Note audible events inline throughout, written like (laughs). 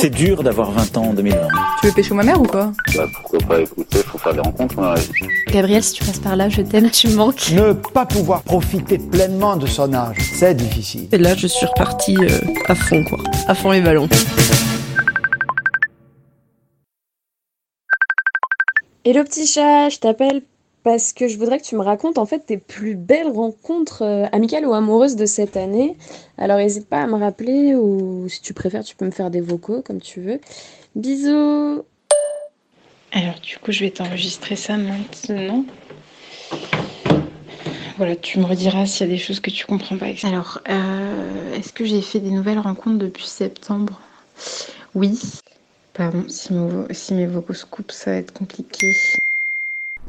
C'est dur d'avoir 20 ans en 2020. Tu veux pêcher ma mère ou quoi Bah pourquoi pas écouter, faut faire des rencontres dans la vie. Gabriel, si tu passes par là, je t'aime, (laughs) tu me manques. Ne pas pouvoir profiter pleinement de son âge, c'est difficile. Et là, je suis repartie euh, à fond, quoi. À fond les ballons. Hello petit chat, je t'appelle parce que je voudrais que tu me racontes en fait tes plus belles rencontres euh, amicales ou amoureuses de cette année. Alors n'hésite pas à me rappeler ou si tu préfères tu peux me faire des vocaux comme tu veux. Bisous Alors du coup je vais t'enregistrer ça maintenant. Voilà, tu me rediras s'il y a des choses que tu comprends pas. Alors, euh, est-ce que j'ai fait des nouvelles rencontres depuis septembre? Oui. Pardon, si, mon- si mes vocaux se coupent, ça va être compliqué.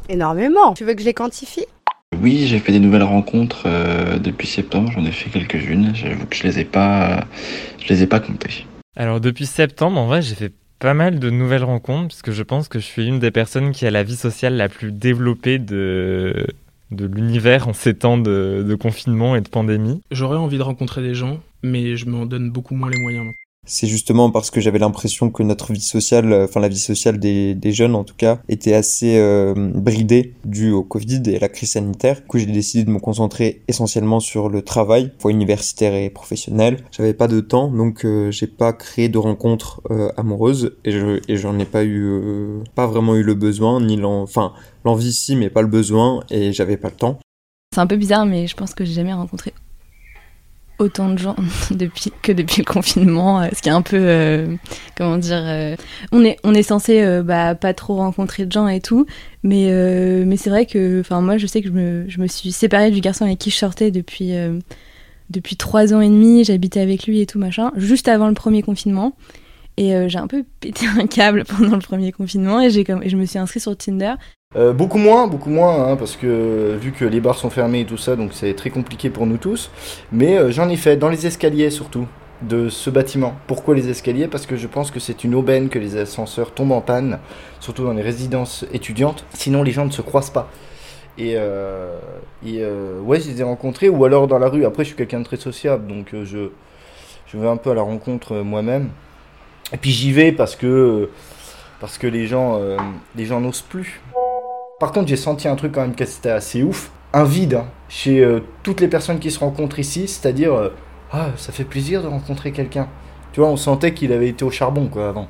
Énormément. Tu veux que je les quantifie? Oui, j'ai fait des nouvelles rencontres euh, depuis septembre, j'en ai fait quelques-unes. J'avoue que je les ai pas, je les ai pas comptées. Alors depuis septembre, en vrai, j'ai fait pas mal de nouvelles rencontres parce que je pense que je suis une des personnes qui a la vie sociale la plus développée de de l'univers en ces temps de, de confinement et de pandémie. J'aurais envie de rencontrer des gens, mais je m'en donne beaucoup moins les moyens. C'est justement parce que j'avais l'impression que notre vie sociale, euh, enfin la vie sociale des, des jeunes en tout cas, était assez euh, bridée due au Covid et à la crise sanitaire. Du coup, j'ai décidé de me concentrer essentiellement sur le travail, fois universitaire et professionnel. J'avais pas de temps, donc euh, j'ai pas créé de rencontres euh, amoureuses et je et j'en ai pas eu, pas vraiment eu le besoin ni enfin l'envie si, mais pas le besoin et j'avais pas le temps. C'est un peu bizarre, mais je pense que j'ai jamais rencontré autant de gens (laughs) depuis que depuis le confinement, euh, ce qui est un peu euh, comment dire. euh, on est on est censé euh, bah, pas trop rencontrer de gens et tout, mais euh, mais c'est vrai que enfin moi je sais que je me je me suis séparée du garçon avec qui je sortais depuis depuis trois ans et demi. J'habitais avec lui et tout machin, juste avant le premier confinement. Et j'ai un peu pété un câble (laughs) pendant le premier confinement et j'ai comme et je me suis inscrite sur Tinder. Euh, beaucoup moins, beaucoup moins, hein, parce que vu que les bars sont fermés et tout ça, donc c'est très compliqué pour nous tous. Mais euh, j'en ai fait dans les escaliers surtout de ce bâtiment. Pourquoi les escaliers? Parce que je pense que c'est une aubaine que les ascenseurs tombent en panne, surtout dans les résidences étudiantes. Sinon, les gens ne se croisent pas. Et, euh, et euh, ouais, je les ai rencontrés, ou alors dans la rue. Après, je suis quelqu'un de très sociable, donc euh, je, je vais un peu à la rencontre euh, moi-même. Et puis j'y vais parce que, parce que les gens, les gens n'osent plus. Par contre, j'ai senti un truc quand même qui était assez ouf. Un vide hein, chez euh, toutes les personnes qui se rencontrent ici, c'est-à-dire, euh, ah, ça fait plaisir de rencontrer quelqu'un. Tu vois, on sentait qu'il avait été au charbon, quoi, avant.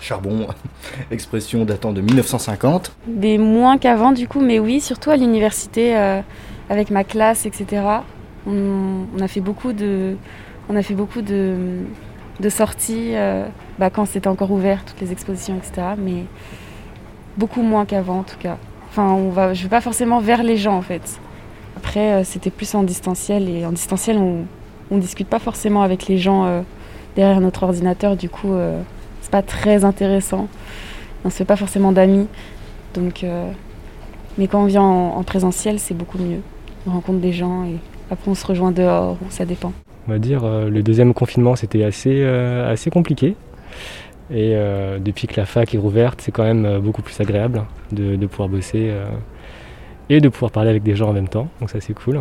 Charbon, (laughs) expression datant de 1950. Des moins qu'avant du coup, mais oui, surtout à l'université euh, avec ma classe, etc. On, a fait beaucoup de, on a fait beaucoup de, sorties bah, quand c'était encore ouvert, toutes les expositions, etc. Mais beaucoup moins qu'avant en tout cas. Enfin, on va, je vais pas forcément vers les gens en fait. Après, euh, c'était plus en distanciel et en distanciel, on, on discute pas forcément avec les gens euh, derrière notre ordinateur. Du coup, euh, c'est pas très intéressant. On se fait pas forcément d'amis. Donc, euh, mais quand on vient en, en présentiel, c'est beaucoup mieux. On rencontre des gens et après on se rejoint dehors ça dépend. On va dire le deuxième confinement c'était assez, assez compliqué. Et euh, depuis que la fac est rouverte, c'est quand même euh, beaucoup plus agréable de, pouvoir bosser euh, et de pouvoir parler avec des gens en même temps. Donc ça c'est cool.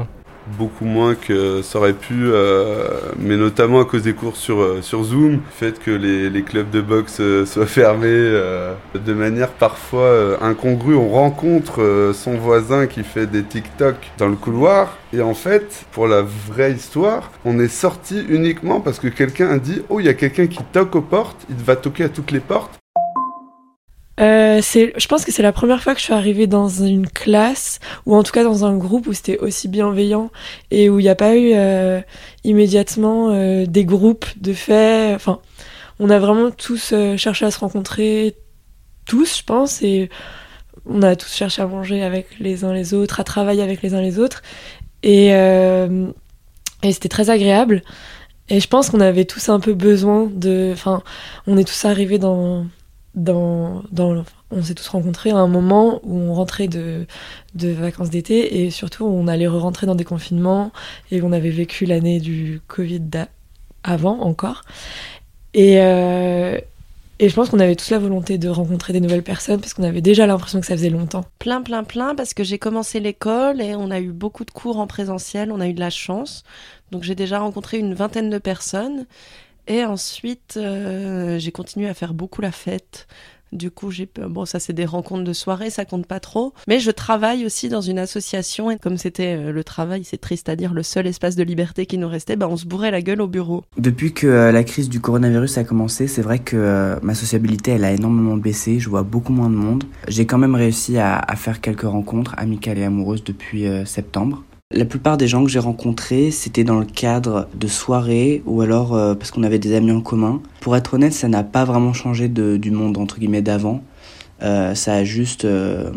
Beaucoup moins que ça aurait pu, euh, mais notamment à cause des cours sur, euh, Zoom, le fait que les, clubs de boxe euh, (laughs) soient fermés de manière parfois incongrue. On rencontre son voisin qui fait des TikTok dans le couloir, et en fait, pour la vraie histoire, on est sorti uniquement parce que quelqu'un a dit Oh, il y a quelqu'un qui toque aux portes, il va toquer à toutes les portes. Euh, je pense que c'est la première fois que je suis arrivée dans une classe, ou en tout cas dans un groupe où c'était aussi bienveillant et où il n'y a pas eu euh, immédiatement euh, des groupes de fait. Enfin, on a vraiment tous euh, cherché à se rencontrer, tous, je pense, et on a tous cherché à manger avec les uns les autres, à travailler avec les uns les autres, et, euh, et c'était très agréable. Et je pense qu'on avait tous un peu besoin de. Enfin, on est tous arrivés dans on s'est tous rencontrés à un moment où on rentrait de, vacances d'été et surtout on allait re-rentrer dans des confinements et on avait vécu l'année du Covid avant encore. Et, euh, et je pense qu'on avait tous la volonté de rencontrer des nouvelles personnes parce qu'on avait déjà l'impression que ça faisait longtemps. Plein, plein, plein, parce que j'ai commencé l'école et on a eu beaucoup de cours en présentiel, on a eu de la chance. Donc j'ai déjà rencontré une vingtaine de personnes. Et ensuite, euh, j'ai continué à faire beaucoup la fête. Du coup, j'ai bon, ça c'est des rencontres de soirée, ça compte pas trop. Mais je travaille aussi dans une association et comme c'était euh, le travail, c'est triste à dire, le seul espace de liberté qui nous restait, bah, on se bourrait la gueule au bureau. Depuis que euh, la crise du coronavirus a commencé, c'est vrai que ma sociabilité elle a énormément baissé. Je vois beaucoup moins de monde. J'ai quand même réussi à, faire quelques rencontres amicales et amoureuses depuis septembre. La plupart des gens que j'ai rencontrés, c'était dans le cadre de soirées ou alors euh, parce qu'on avait des amis en commun. Pour être honnête, ça n'a pas vraiment changé de, du monde entre guillemets d'avant. Euh, ça a juste euh,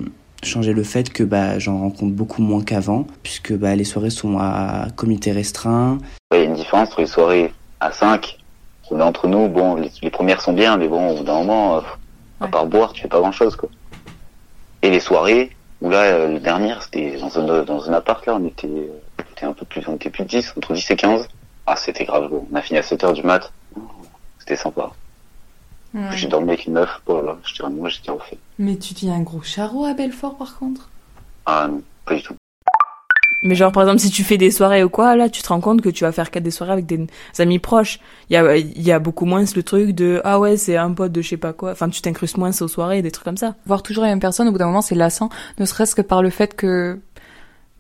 changé le fait que bah, j'en rencontre beaucoup moins qu'avant, puisque bah, les soirées sont à comité restreint. Il y a une différence entre les soirées à 5, où là, entre nous, bon, les, les, premières sont bien, mais bon, au bout d'un moment, à part boire, tu fais pas grand chose. Quoi. Et les soirées, où là, euh, le dernier, c'était dans un, dans un appart, là, on était, on était un peu plus, on était plus de 10, entre 10 et 15. Ah, c'était grave, on a fini à 7 heures du mat. C'était sympa. Ouais. J'ai dormi avec une meuf, voilà, j'étais moi, j'étais refait. Mais tu deviens un gros charreau à Belfort, par contre? Ah non, pas du tout. Mais genre, par exemple, si tu fais des soirées ou quoi, là, tu te rends compte que tu vas faire des soirées avec des amis proches. Il y a, il y a beaucoup moins le truc de, ah ouais, c'est un pote de je sais pas quoi. Enfin, tu t'incrustes moins aux soirées, des trucs comme ça. Voir toujours les mêmes personnes, au bout d'un moment, c'est lassant. Ne serait-ce que par le fait que,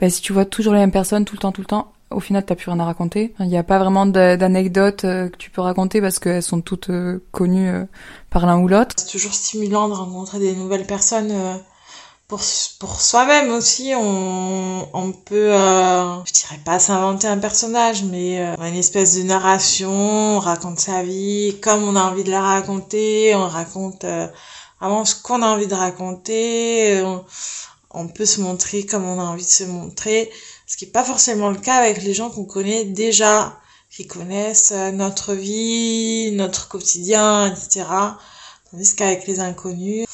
bah, si tu vois toujours les mêmes personnes tout le temps, tout le temps, au final, t'as plus rien à raconter. Il n'y a pas vraiment d'anecdotes que tu peux raconter parce qu'elles sont toutes connues par l'un ou l'autre. C'est toujours stimulant de rencontrer des nouvelles personnes pour, pour soi-même aussi, on, on peut, euh, je dirais pas s'inventer un personnage, mais euh, une espèce de narration, on raconte sa vie comme on a envie de la raconter, on raconte euh, vraiment ce qu'on a envie de raconter, on, on, peut se montrer comme on a envie de se montrer, ce qui est pas forcément le cas avec les gens qu'on connaît déjà, qui connaissent notre vie, notre quotidien, etc. Tandis qu'avec les inconnus,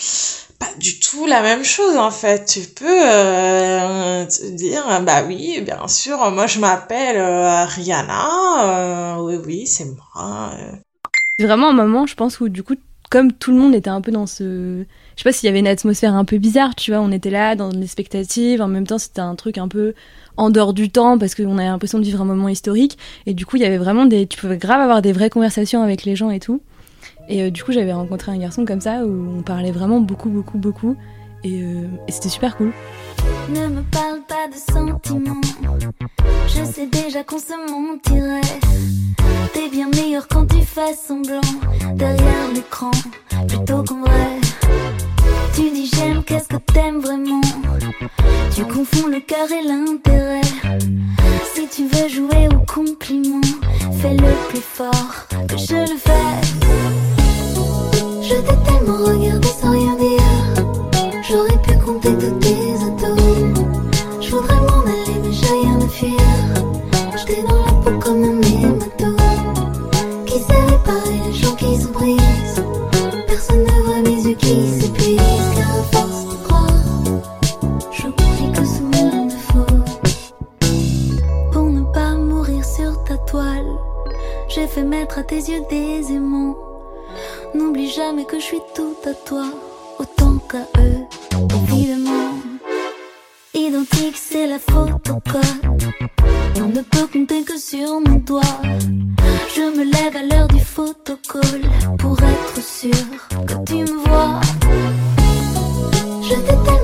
du tout la même chose en fait. Tu peux euh, te dire bah oui, bien sûr, moi je m'appelle euh, Rihanna. Euh, oui oui, c'est moi. C'est vraiment un moment, je pense, où du coup, comme tout le monde était un peu dans ce, je sais pas s'il y avait une atmosphère un peu bizarre, tu vois, on était là dans l'expectative, en même temps c'était un truc un peu en dehors du temps parce qu'on avait l'impression de vivre un moment historique et du coup il y avait vraiment des, tu pouvais grave avoir des vraies conversations avec les gens et tout. Et euh, du coup, j'avais rencontré un garçon comme ça où on parlait vraiment beaucoup, beaucoup, beaucoup. Et, euh, et c'était super cool. Ne me parle pas de sentiments. Je sais déjà qu'on se mentirait. T'es bien meilleur quand tu fais semblant derrière l'écran plutôt qu'en vrai. Tu dis j'aime, qu'est-ce que t'aimes vraiment? Tu confonds le cœur et l'intérêt. Si tu veux jouer au compliment, fais le plus fort Je voudrais m'en aller, mais j'ai rien à fuir. J'étais dans la peau comme un hématome. Qui sait réparer les gens qui se brisent Personne ne voit mes yeux qui s'épuisent. Car force de croire, j'oublie que monde est faux. Pour ne pas mourir sur ta toile, j'ai fait mettre à tes yeux des aimants. N'oublie jamais que je suis tout à toi, autant qu'à eux. C'est la photocode. On ne peut compter que sur mon doigt. Je me lève à l'heure du photocall pour être sûr que tu me vois. Je t'ai